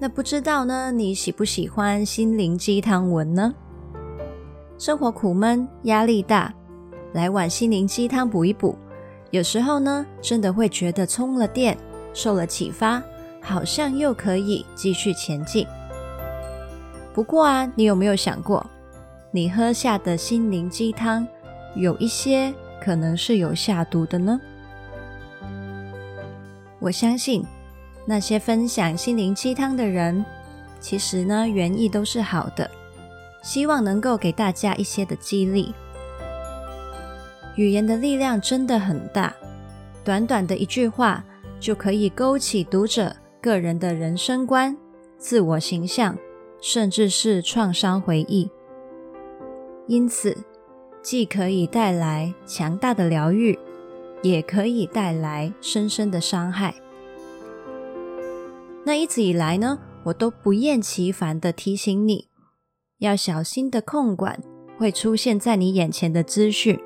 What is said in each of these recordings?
那不知道呢，你喜不喜欢心灵鸡汤文呢？生活苦闷，压力大，来碗心灵鸡汤补一补。有时候呢，真的会觉得充了电，受了启发，好像又可以继续前进。不过啊，你有没有想过，你喝下的心灵鸡汤，有一些可能是有下毒的呢？我相信。那些分享心灵鸡汤的人，其实呢，原意都是好的，希望能够给大家一些的激励。语言的力量真的很大，短短的一句话就可以勾起读者个人的人生观、自我形象，甚至是创伤回忆。因此，既可以带来强大的疗愈，也可以带来深深的伤害。那一直以来呢，我都不厌其烦地提醒你，要小心地控管会出现在你眼前的资讯。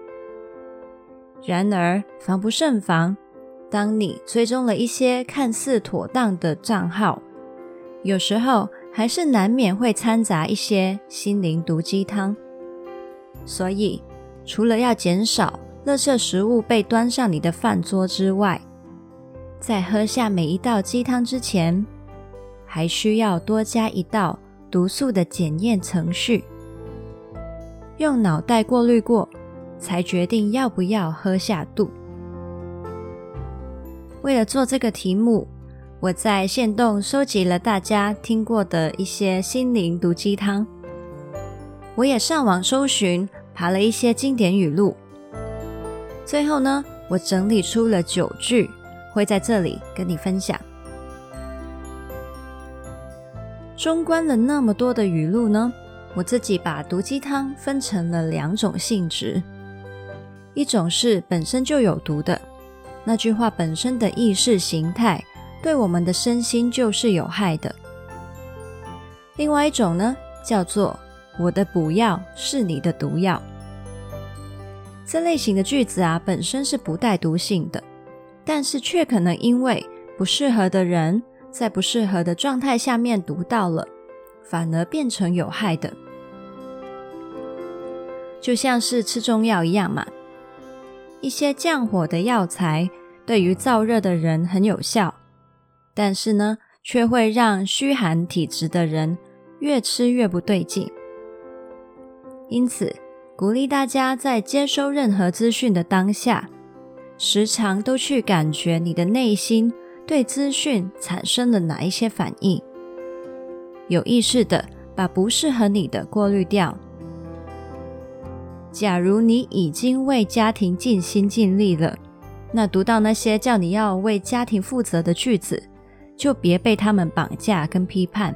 然而，防不胜防，当你追踪了一些看似妥当的账号，有时候还是难免会掺杂一些心灵毒鸡汤。所以，除了要减少垃圾食物被端上你的饭桌之外，在喝下每一道鸡汤之前，还需要多加一道毒素的检验程序，用脑袋过滤过，才决定要不要喝下肚。为了做这个题目，我在限动收集了大家听过的一些心灵毒鸡汤，我也上网搜寻，爬了一些经典语录，最后呢，我整理出了九句。会在这里跟你分享。中观了那么多的语录呢，我自己把毒鸡汤分成了两种性质：一种是本身就有毒的，那句话本身的意识形态对我们的身心就是有害的；另外一种呢，叫做“我的补药是你的毒药”。这类型的句子啊，本身是不带毒性的。但是却可能因为不适合的人在不适合的状态下面读到了，反而变成有害的。就像是吃中药一样嘛，一些降火的药材对于燥热的人很有效，但是呢，却会让虚寒体质的人越吃越不对劲。因此，鼓励大家在接收任何资讯的当下，时常都去感觉你的内心对资讯产生了哪一些反应，有意识的把不适合你的过滤掉。假如你已经为家庭尽心尽力了，那读到那些叫你要为家庭负责的句子，就别被他们绑架跟批判。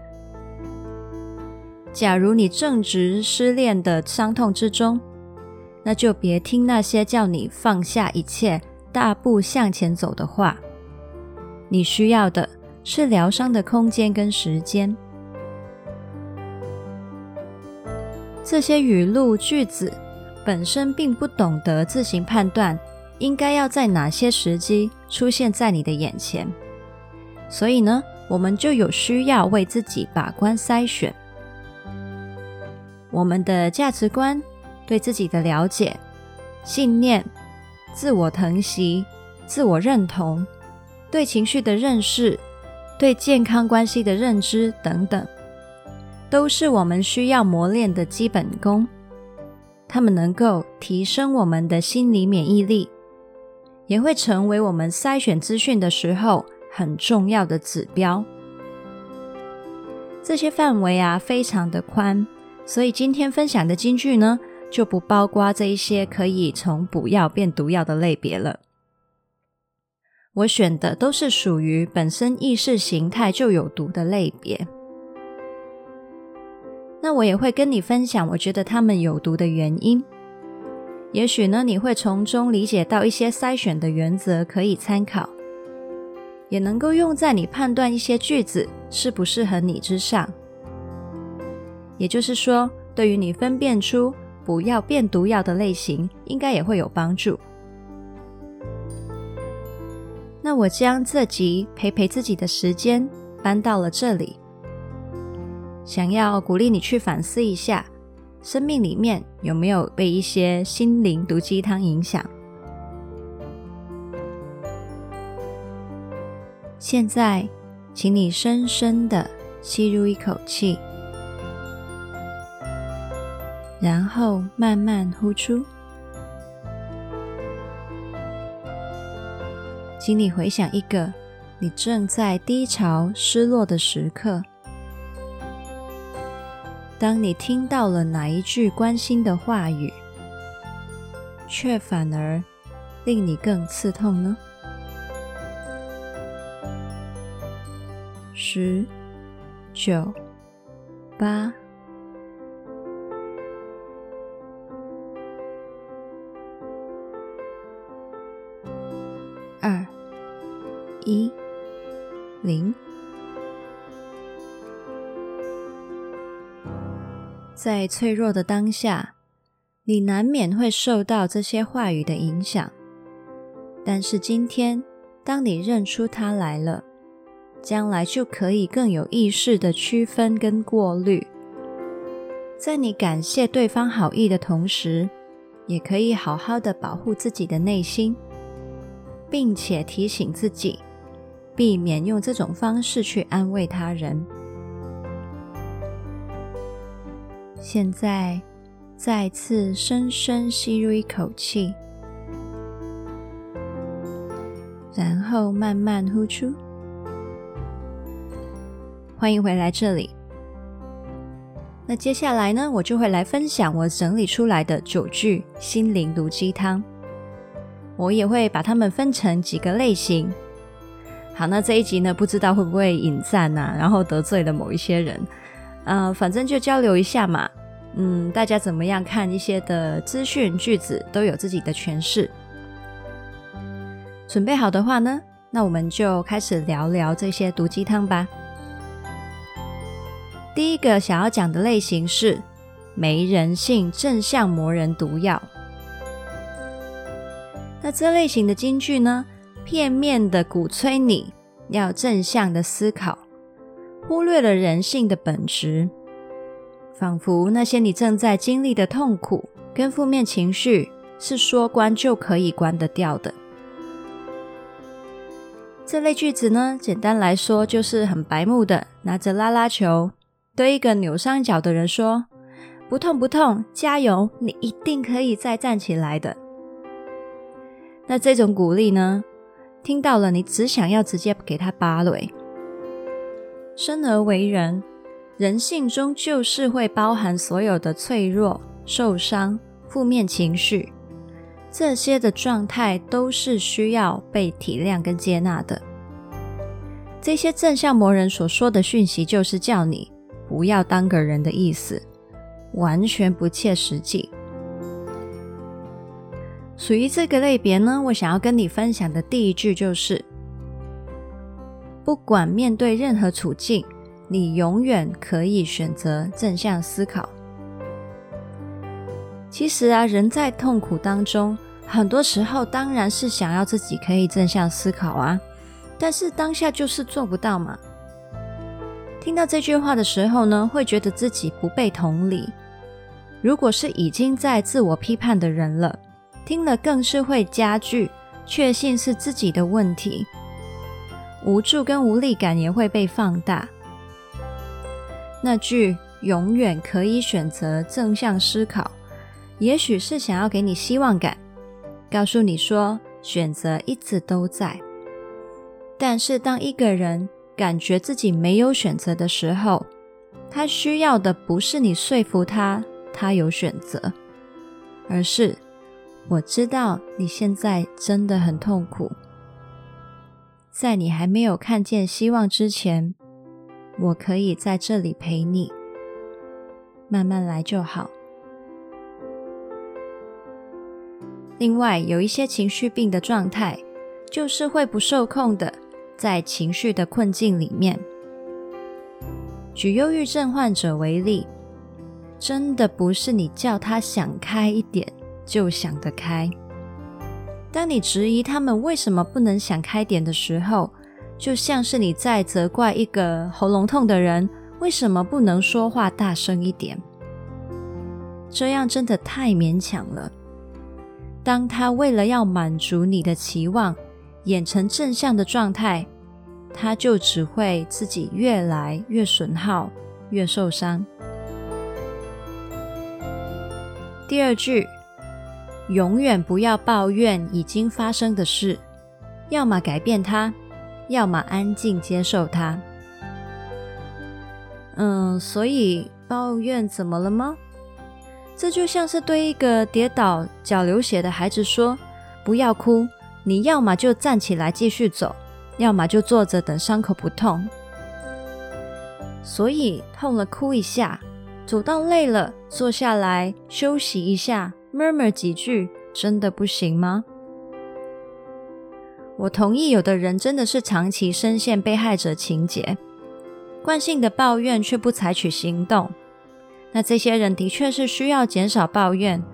假如你正值失恋的伤痛之中，那就别听那些叫你放下一切。大步向前走的话，你需要的是疗伤的空间跟时间。这些语录句子本身并不懂得自行判断，应该要在哪些时机出现在你的眼前。所以呢，我们就有需要为自己把关筛选。我们的价值观、对自己的了解、信念。自我疼惜、自我认同、对情绪的认识、对健康关系的认知等等，都是我们需要磨练的基本功。它们能够提升我们的心理免疫力，也会成为我们筛选资讯的时候很重要的指标。这些范围啊，非常的宽，所以今天分享的金句呢，就不包括这一些可以从补药变毒药的类别了。我选的都是属于本身意识形态就有毒的类别，那我也会跟你分享，我觉得他们有毒的原因。也许呢，你会从中理解到一些筛选的原则，可以参考，也能够用在你判断一些句子适不适合你之上。也就是说，对于你分辨出不要变毒药的类型，应该也会有帮助。那我将这集陪陪自己的时间搬到了这里，想要鼓励你去反思一下，生命里面有没有被一些心灵毒鸡汤影响？现在，请你深深的吸入一口气，然后慢慢呼出。请你回想一个你正在低潮、失落的时刻。当你听到了哪一句关心的话语，却反而令你更刺痛呢？十、九、八二。一零，在脆弱的当下，你难免会受到这些话语的影响。但是今天，当你认出它来了，将来就可以更有意识的区分跟过滤。在你感谢对方好意的同时，也可以好好的保护自己的内心，并且提醒自己。避免用这种方式去安慰他人。现在，再次深深吸入一口气，然后慢慢呼出。欢迎回来这里。那接下来呢，我就会来分享我整理出来的九句心灵毒鸡汤。我也会把它们分成几个类型。好，那这一集呢，不知道会不会引战呐、啊，然后得罪了某一些人，呃，反正就交流一下嘛。嗯，大家怎么样看一些的资讯句子，都有自己的诠释。准备好的话呢，那我们就开始聊聊这些毒鸡汤吧。第一个想要讲的类型是没人性正向魔人毒药。那这类型的金句呢，片面的鼓吹你要正向的思考，忽略了人性的本质，仿佛那些你正在经历的痛苦跟负面情绪是说关就可以关得掉的。这类句子呢，简单来说就是很白目的，拿着拉拉球对一个扭伤脚的人说：“不痛不痛，加油，你一定可以再站起来的。”那这种鼓励呢，听到了，你只想要直接给他芭蕾。生而为人，人性中就是会包含所有的脆弱、受伤、负面情绪，这些的状态都是需要被体谅跟接纳的。这些正向魔人所说的讯息，就是叫你不要当个人的意思，完全不切实际。属于这个类别呢，我想要跟你分享的第一句就是：不管面对任何处境，你永远可以选择正向思考。其实啊，人在痛苦当中，很多时候当然是想要自己可以正向思考啊，但是当下就是做不到嘛。听到这句话的时候呢，会觉得自己不被同理。如果是已经在自我批判的人了，听了更是会加剧，确信是自己的问题，无助跟无力感也会被放大。那句永远可以选择正向思考，也许是想要给你希望感，告诉你说选择一直都在。但是当一个人感觉自己没有选择的时候，他需要的不是你说服他，他有选择，而是。我知道你现在真的很痛苦，在你还没有看见希望之前，我可以在这里陪你。慢慢来就好。另外，有一些情绪病的状态，就是会不受控的，在情绪的困境里面。举忧郁症患者为例，真的不是你叫他想开一点就想得开。当你质疑他们为什么不能想开点的时候，就像是你在责怪一个喉咙痛的人为什么不能说话大声一点。这样真的太勉强了。当他为了要满足你的期望，演成正向的状态，他就只会自己越来越损耗，越受伤。第二句。永远不要抱怨已经发生的事，要么改变它，要么安静接受它。嗯，所以抱怨怎么了吗？这就像是对一个跌倒脚流血的孩子说：“不要哭，你要么就站起来继续走，要么就坐着等伤口不痛。”所以痛了哭一下，走到累了坐下来休息一下。Murmur 几句真的不行吗？我同意，有的人真的是长期深陷被害者情结，惯性的抱怨却不采取行动。那这些人的确是需要减少抱怨，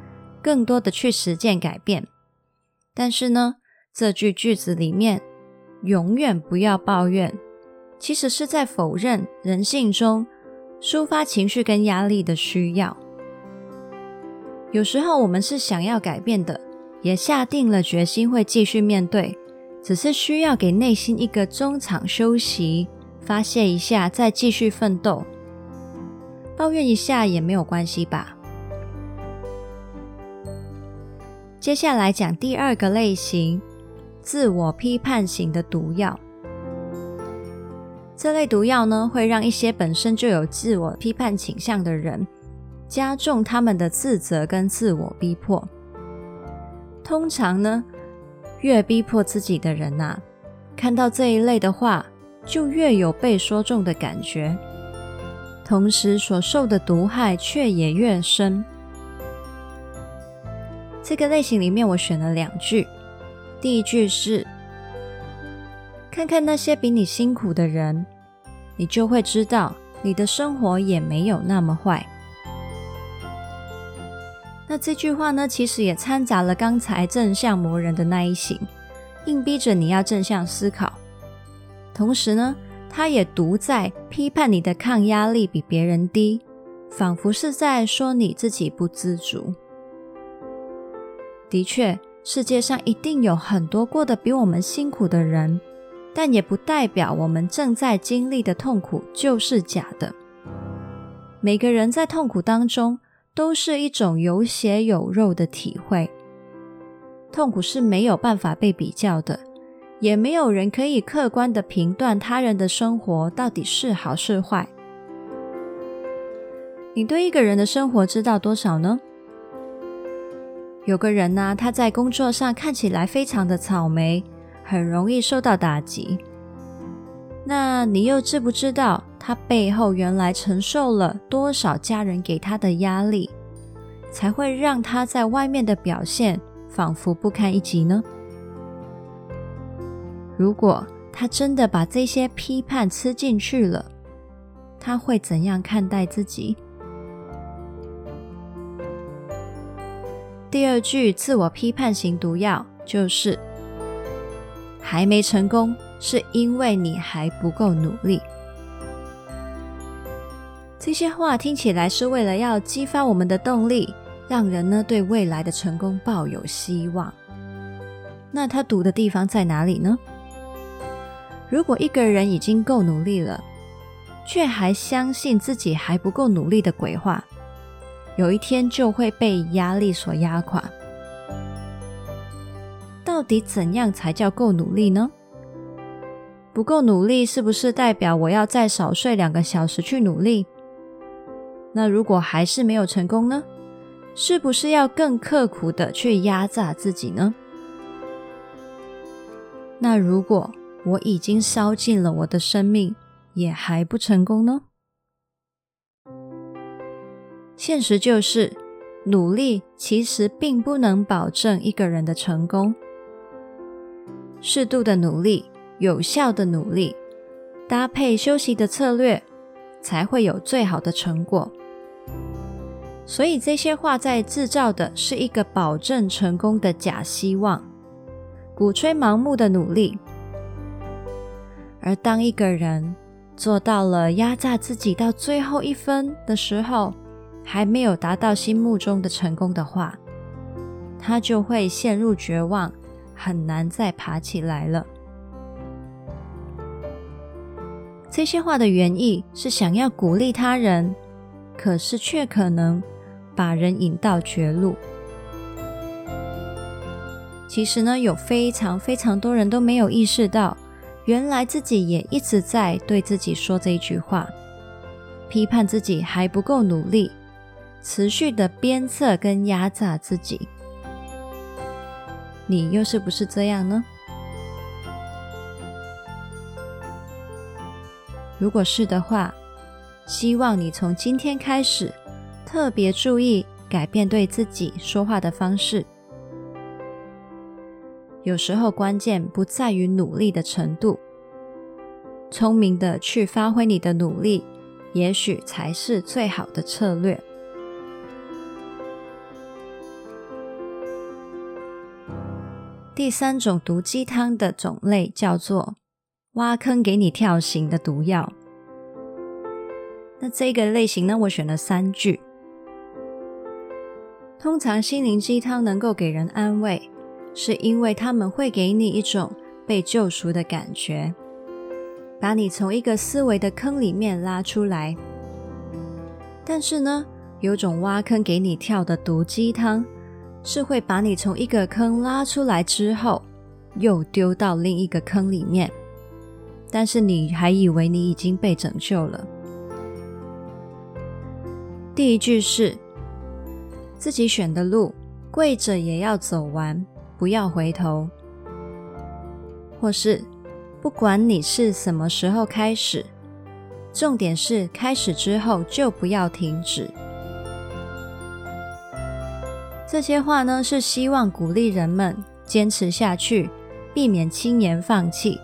更多的去实践改变。但是呢，这句句子里面“永远不要抱怨”，其实是在否认人性中抒发情绪跟压力的需要。有时候我们是想要改变的，也下定了决心会继续面对，只是需要给内心一个中场休息，发泄一下，再继续奋斗。抱怨一下也没有关系吧。接下来讲第二个类型，自我批判型的毒药。这类毒药呢，会让一些本身就有自我批判倾向的人，加重他们的自责跟自我逼迫。通常呢，越逼迫自己的人呐、啊，看到这一类的话，就越有被说中的感觉，同时所受的毒害却也越深。这个类型里面，我选了两句。第一句是：看看那些比你辛苦的人，你就会知道，你的生活也没有那么坏。那这句话呢，其实也掺杂了刚才正向魔人的那一型，硬逼着你要正向思考。同时呢，他也独在批判你的抗压力比别人低，仿佛是在说你自己不知足。的确，世界上一定有很多过得比我们辛苦的人，但也不代表我们正在经历的痛苦就是假的。每个人在痛苦当中，都是一种有血有肉的体会，痛苦是没有办法被比较的，也没有人可以客观的评断他人的生活到底是好是坏。你对一个人的生活知道多少呢？有个人呢，他在工作上看起来非常的草莓，很容易受到打击。那你又知不知道？他背后原来承受了多少家人给他的压力，才会让他在外面的表现仿佛不堪一击呢？如果他真的把这些批判吃进去了，他会怎样看待自己？第二句自我批判型毒药就是：还没成功，是因为你还不够努力。这些话听起来是为了要激发我们的动力，让人呢对未来的成功抱有希望。那他毒的地方在哪里呢？如果一个人已经够努力了，却还相信自己还不够努力的鬼话，有一天就会被压力所压垮。到底怎样才叫够努力呢？不够努力是不是代表我要再少睡两个小时去努力？那如果还是没有成功呢？是不是要更刻苦的去压榨自己呢？那如果我已经烧尽了我的生命，也还不成功呢？现实就是，努力其实并不能保证一个人的成功。适度的努力，有效的努力，搭配休息的策略，才会有最好的成果。所以这些话在制造的是一个保证成功的假希望，鼓吹盲目的努力。而当一个人做到了压榨自己到最后一分的时候，还没有达到心目中的成功的话，他就会陷入绝望。很难再爬起来了。这些话的原意是想要鼓励他人，可是却可能把人引到绝路。其实呢，有非常非常多人都没有意识到，原来自己也一直在对自己说这一句话，批判自己还不够努力，持续的鞭策跟压榨自己。你又是不是这样呢？如果是的话，希望你从今天开始特别注意改变对自己说话的方式。有时候关键不在于努力的程度，聪明的去发挥你的努力，也许才是最好的策略。第三种毒鸡汤的种类叫做挖坑给你跳型的毒药。那这个类型呢，我选了三句。通常心灵鸡汤能够给人安慰，是因为他们会给你一种被救赎的感觉，把你从一个思维的坑里面拉出来。但是呢，有种挖坑给你跳的毒鸡汤。是会把你从一个坑拉出来之后，又丢到另一个坑里面，但是你还以为你已经被拯救了。第一句是：自己选的路，跪着也要走完，不要回头；或是不管你是什么时候开始，重点是开始之后就不要停止。这些话呢，是希望鼓励人们坚持下去，避免轻言放弃，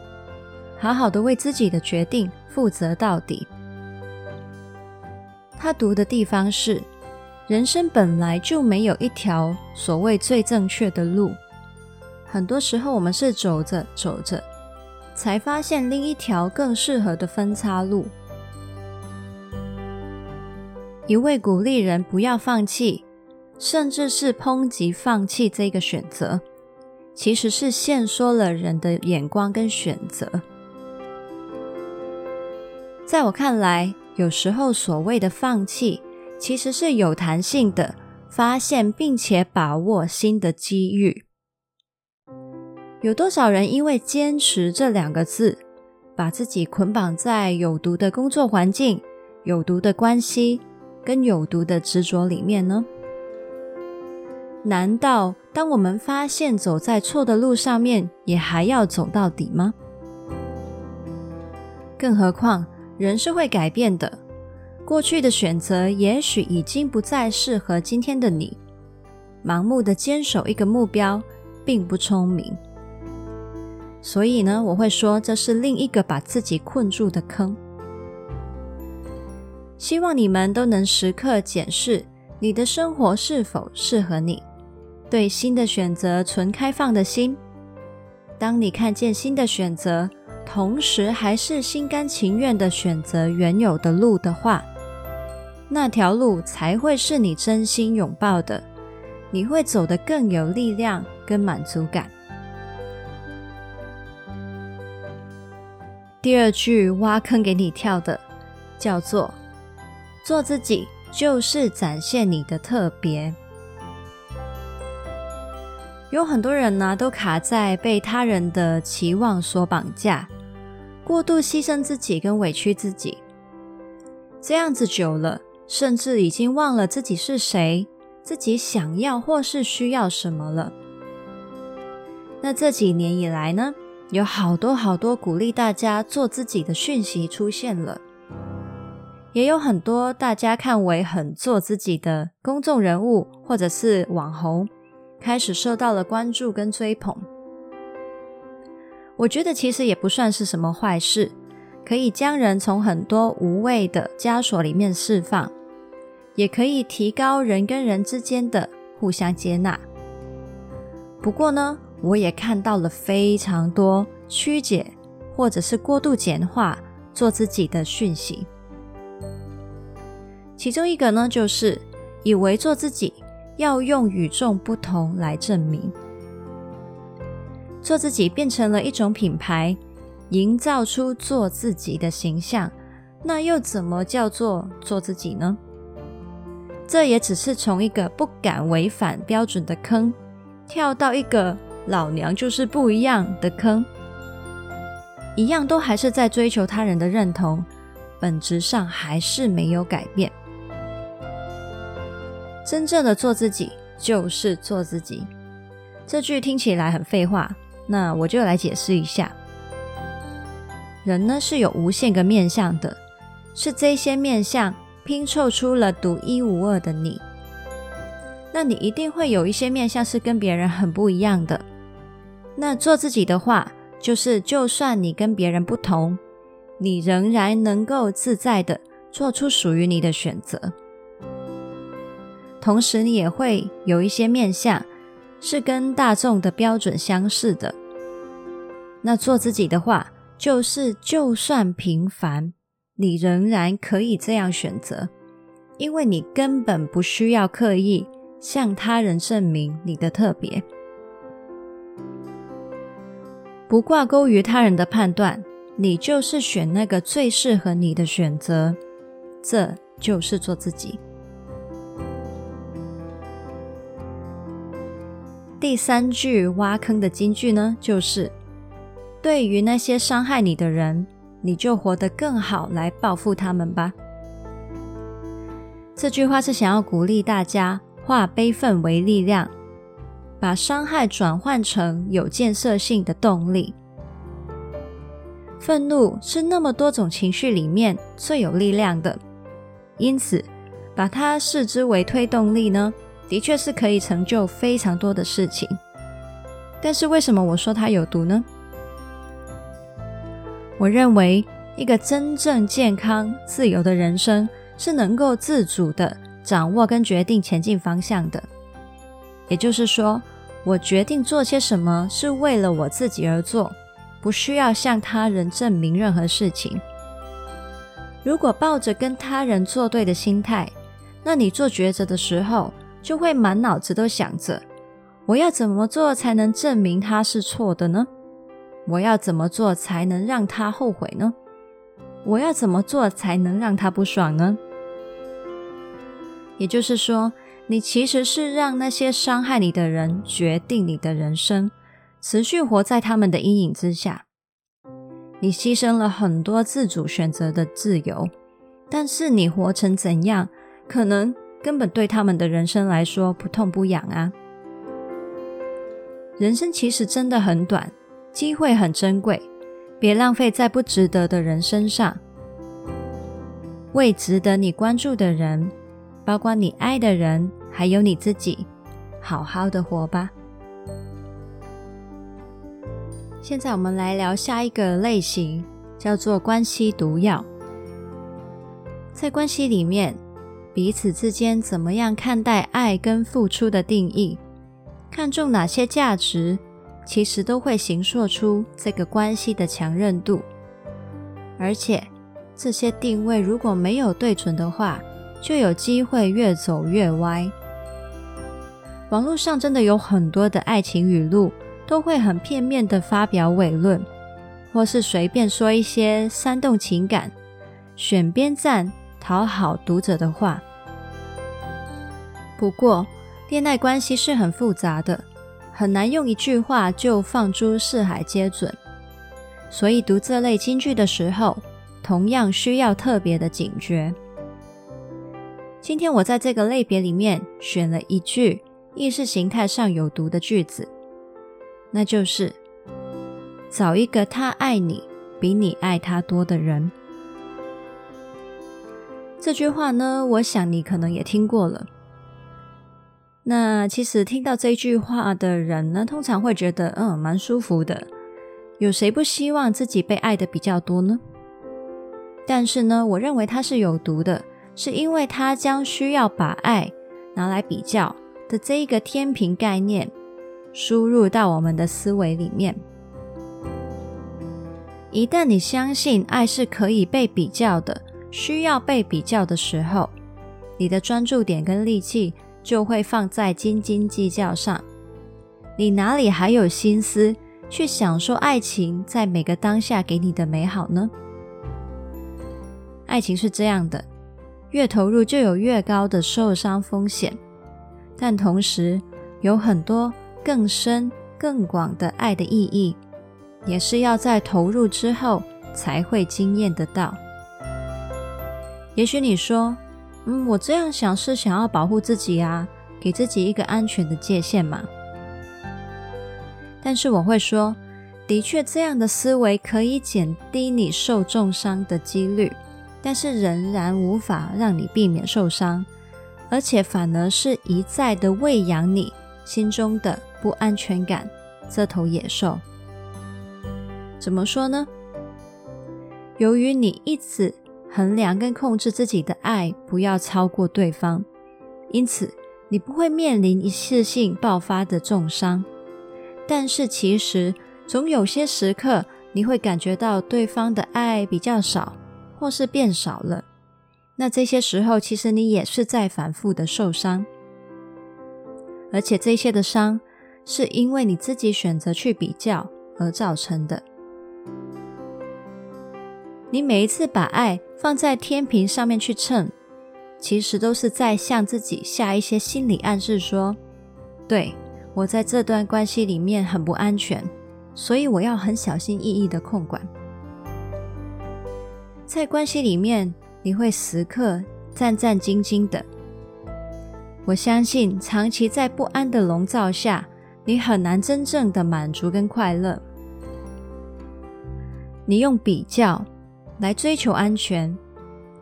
好好的为自己的决定负责到底。他读的地方是，人生本来就没有一条所谓最正确的路，很多时候我们是走着走着，才发现另一条更适合的分叉路。一味鼓励人不要放弃。甚至是抨击放弃这个选择，其实是限缩了人的眼光跟选择。在我看来，有时候所谓的放弃，其实是有弹性的，发现并且把握新的机遇。有多少人因为坚持这两个字，把自己捆绑在有毒的工作环境、有毒的关系跟有毒的执着里面呢？难道当我们发现走在错的路上面，也还要走到底吗？更何况，人是会改变的。过去的选择也许已经不再适合今天的你。盲目的坚守一个目标，并不聪明。所以呢，我会说这是另一个把自己困住的坑。希望你们都能时刻检视你的生活是否适合你。对新的选择存开放的心。当你看见新的选择，同时还是心甘情愿的选择原有的路的话，那条路才会是你真心拥抱的。你会走得更有力量跟满足感。第二句挖坑给你跳的，叫做“做自己就是展现你的特别”。有很多人呢，都卡在被他人的期望所绑架，过度牺牲自己跟委屈自己，这样子久了，甚至已经忘了自己是谁，自己想要或是需要什么了。那这几年以来呢，有好多好多鼓励大家做自己的讯息出现了，也有很多大家看为很做自己的公众人物或者是网红，开始受到了关注跟追捧。我觉得其实也不算是什么坏事，可以将人从很多无谓的枷锁里面释放，也可以提高人跟人之间的互相接纳。不过呢，我也看到了非常多曲解或者是过度简化做自己的讯息。其中一个呢，就是以为做自己要用与众不同来证明，做自己变成了一种品牌，营造出做自己的形象。那又怎么叫做做自己呢？这也只是从一个不敢违反标准的坑，跳到一个老娘就是不一样的坑，一样都还是在追求他人的认同，本质上还是没有改变。真正的做自己就是做自己，这句听起来很废话，那我就来解释一下。人呢是有无限个面向的，是这些面向拼凑出了独一无二的你。那你一定会有一些面相是跟别人很不一样的。那做自己的话，就是就算你跟别人不同，你仍然能够自在的做出属于你的选择。同时，你也会有一些面相是跟大众的标准相似的。那做自己的话，就是就算平凡，你仍然可以这样选择，因为你根本不需要刻意向他人证明你的特别，不挂钩于他人的判断，你就是选那个最适合你的选择，这就是做自己。第三句挖坑的金句呢，就是对于那些伤害你的人，你就活得更好，来报复他们吧。这句话是想要鼓励大家化悲愤为力量，把伤害转换成有建设性的动力。愤怒是那么多种情绪里面最有力量的，因此把它视之为推动力呢，的确是可以成就非常多的事情，但是为什么我说它有毒呢？我认为一个真正健康、自由的人生是能够自主的掌握跟决定前进方向的。也就是说，我决定做些什么是为了我自己而做，不需要向他人证明任何事情。如果抱着跟他人作对的心态，那你做抉择的时候，就会满脑子都想着，我要怎么做才能证明他是错的呢？我要怎么做才能让他后悔呢？我要怎么做才能让他不爽呢？也就是说，你其实是让那些伤害你的人决定你的人生，持续活在他们的阴影之下。你牺牲了很多自主选择的自由，但是你活成怎样，可能。根本对他们的人生来说不痛不痒啊！人生其实真的很短，机会很珍贵，别浪费在不值得的人身上。为值得你关注的人，包括你爱的人，还有你自己，好好的活吧。现在我们来聊下一个类型，叫做关系毒药。在关系里面。彼此之间怎么样看待爱跟付出的定义，看重哪些价值，其实都会形塑出这个关系的强韧度。而且这些定位如果没有对准的话，就有机会越走越歪。网络上真的有很多的爱情语录，都会很片面的发表伪论，或是随便说一些煽动情感、选边站、讨好读者的话。不过，恋爱关系是很复杂的，很难用一句话就放诸四海皆准。所以读这类金句的时候，同样需要特别的警觉。今天我在这个类别里面选了一句意识形态上有毒的句子，那就是：找一个他爱你比你爱他多的人。这句话呢，我想你可能也听过了。那其实听到这句话的人呢，通常会觉得，嗯，蛮舒服的。有谁不希望自己被爱的比较多呢？但是呢，我认为它是有毒的，是因为它将需要把爱拿来比较的这一个天平概念输入到我们的思维里面。一旦你相信爱是可以被比较的，需要被比较的时候，你的专注点跟力气就会放在斤斤计较上。你哪里还有心思去享受爱情在每个当下给你的美好呢？爱情是这样的，越投入就有越高的受伤风险，但同时有很多更深更广的爱的意义，也是要在投入之后才会经验得到。也许你说，嗯，我这样想是想要保护自己啊，给自己一个安全的界限嘛。但是我会说，的确这样的思维可以减低你受重伤的几率。但是仍然无法让你避免受伤，而且反而是一再的喂养你心中的不安全感。这头野兽怎么说呢？由于你一直衡量跟控制自己的爱不要超过对方，因此你不会面临一次性爆发的重伤。但是其实总有些时刻，你会感觉到对方的爱比较少。或是变少了，那这些时候其实你也是在反复的受伤，而且这些的伤是因为你自己选择去比较而造成的。你每一次把爱放在天平上面去称，其实都是在向自己下一些心理暗示说：对，我在这段关系里面很不安全，所以我要很小心翼翼的控管。在关系里面，你会时刻战战兢兢的。我相信，长期在不安的笼罩下，你很难真正的满足跟快乐。你用比较来追求安全，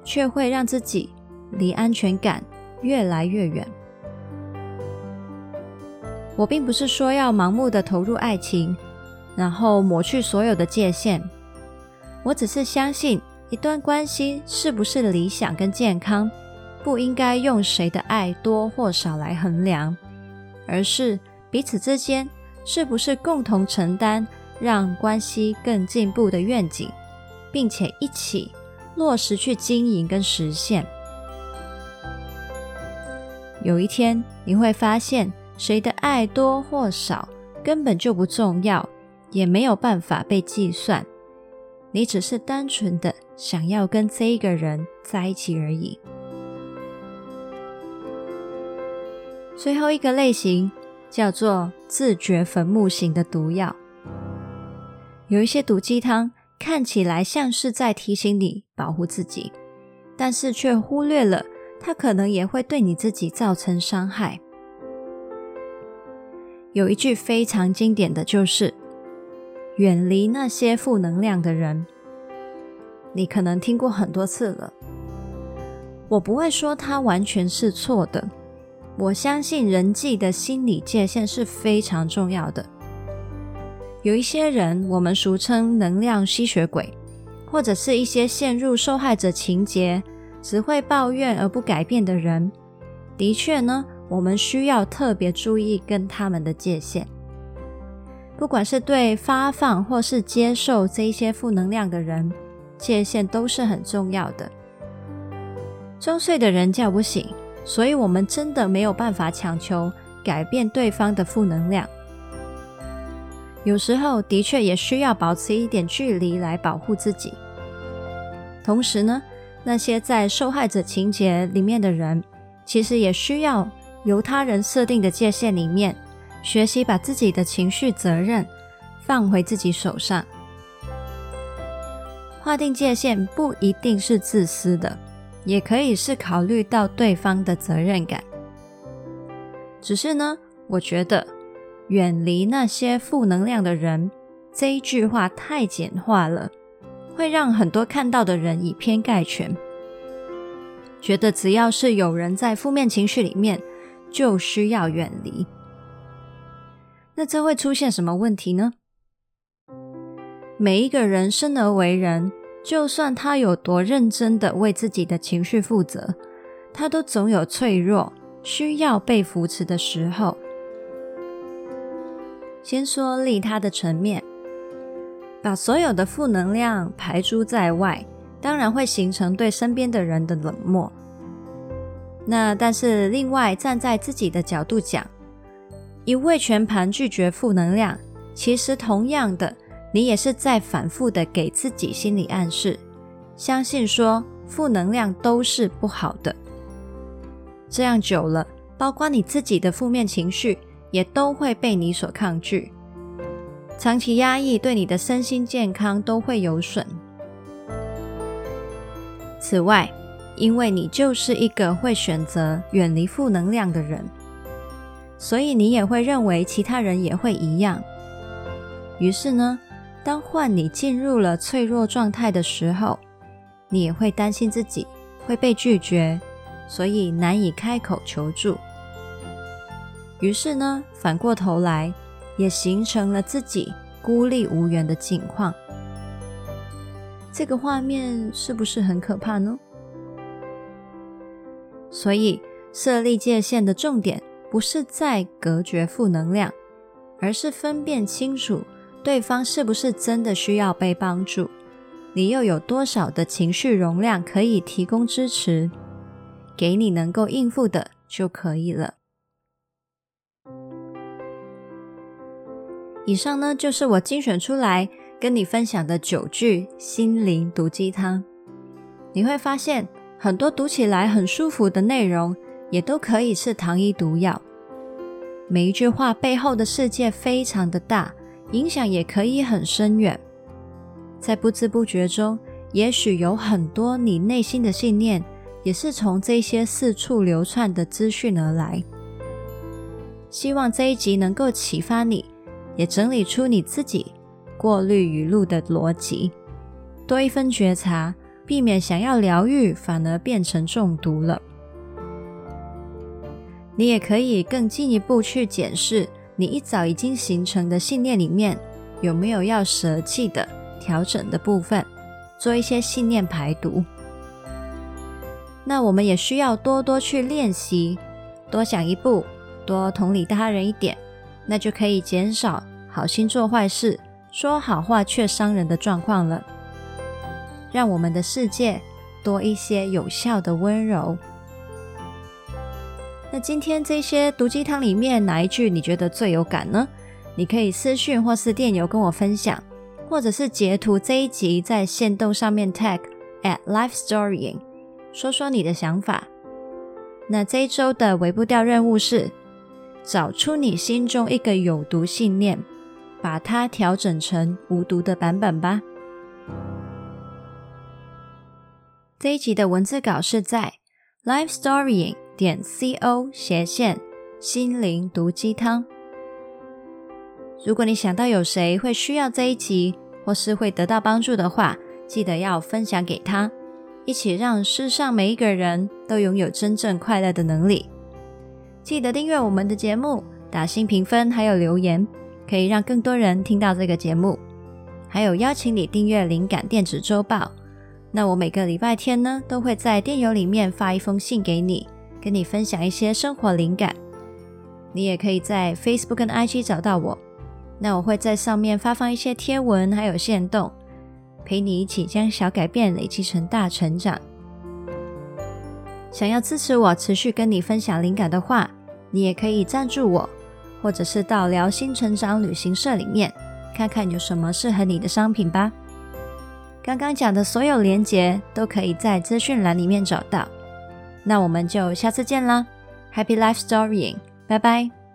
却会让自己离安全感越来越远。我并不是说要盲目的投入爱情，然后抹去所有的界限。我只是相信。一段关系是不是理想跟健康，不应该用谁的爱多或少来衡量，而是彼此之间是不是共同承担让关系更进步的愿景，并且一起落实去经营跟实现。有一天你会发现，谁的爱多或少根本就不重要，也没有办法被计算。你只是单纯的想要跟这一个人在一起而已。最后一个类型叫做自掘坟墓型的毒药。有一些毒鸡汤看起来像是在提醒你保护自己，但是却忽略了它可能也会对你自己造成伤害。有一句非常经典的就是。远离那些负能量的人，你可能听过很多次了。我不会说它完全是错的。我相信人际的心理界限是非常重要的。有一些人，我们俗称能量吸血鬼，或者是一些陷入受害者情节、只会抱怨而不改变的人。的确呢，我们需要特别注意跟他们的界限。不管是对发放或是接受这一些负能量的人，界限都是很重要的。装睡的人叫不醒，所以我们真的没有办法强求改变对方的负能量。有时候的确也需要保持一点距离来保护自己。同时呢，那些在受害者情节里面的人，其实也需要由他人设定的界限里面。学习把自己的情绪责任放回自己手上，划定界限不一定是自私的，也可以是考虑到对方的责任感。只是呢，我觉得远离那些负能量的人这一句话太简化了，会让很多看到的人以偏概全。觉得只要是有人在负面情绪里面，就需要远离。那这会出现什么问题呢？每一个人生而为人，就算他有多认真的为自己的情绪负责，他都总有脆弱、需要被扶持的时候。先说利他的层面，把所有的负能量排诸在外，当然会形成对身边的人的冷漠。那但是另外站在自己的角度讲，一味全盘拒绝负能量，其实同样的，你也是在反复的给自己心理暗示，相信说负能量都是不好的。这样久了，包括你自己的负面情绪。也都会被你所抗拒，长期压抑对你的身心健康都会有损。此外，因为你就是一个会选择远离负能量的人，所以你也会认为其他人也会一样。于是呢，当换你进入了脆弱状态的时候，你也会担心自己会被拒绝，所以难以开口求助。于是呢，反过头来也形成了自己孤立无援的境况。这个画面是不是很可怕呢？所以设立界限的重点不是在隔绝负能量，而是分辨清楚对方是不是真的需要被帮助，你又有多少的情绪容量可以提供支持，给你能够应付的就可以了。以上呢，就是我精选出来跟你分享的九句心灵毒鸡汤。你会发现，很多读起来很舒服的内容，也都可以是糖衣毒药。每一句话背后的世界非常的大，影响也可以很深远。在不知不觉中，也许有很多你内心的信念，也是从这些四处流窜的资讯而来。希望这一集能够启发你。也整理出你自己过滤语录的逻辑，多一分觉察，避免想要疗愈反而变成中毒了。你也可以更进一步去检视你一早已经形成的信念里面有没有要舍弃的、调整的部分，做一些信念排毒。那我们也需要多多去练习，多想一步，多同理他人一点。那就可以减少好心做坏事、说好话却伤人的状况了，让我们的世界多一些有效的温柔。那今天这些毒鸡汤里面哪一句你觉得最有感呢？你可以私讯或是电邮跟我分享，或者是截图这一集在线动上面 tag at lifestorying，说说你的想法。那这一周的微步调任务是。找出你心中一个有毒信念，把它调整成无毒的版本吧。这一集的文字稿是在 lifestorying 点 co 斜线心灵毒鸡汤。如果你想到有谁会需要这一集，或是会得到帮助的话，记得要分享给他，一起让世上每一个人都拥有真正快乐的能力。记得订阅我们的节目，打新评分，还有留言，可以让更多人听到这个节目。还有邀请你订阅灵感电子周报。那我每个礼拜天呢，都会在电邮里面发一封信给你，跟你分享一些生活灵感。你也可以在 Facebook 跟 IG 找到我。那我会在上面发放一些贴文，还有线动，陪你一起将小改变累积成大成长。想要支持我持续跟你分享灵感的话，你也可以赞助我，或者是到疗心成长旅行社里面看看有什么适合你的商品吧。刚刚讲的所有链接都可以在资讯栏里面找到。那我们就下次见啦，Happy Life Storying，拜拜。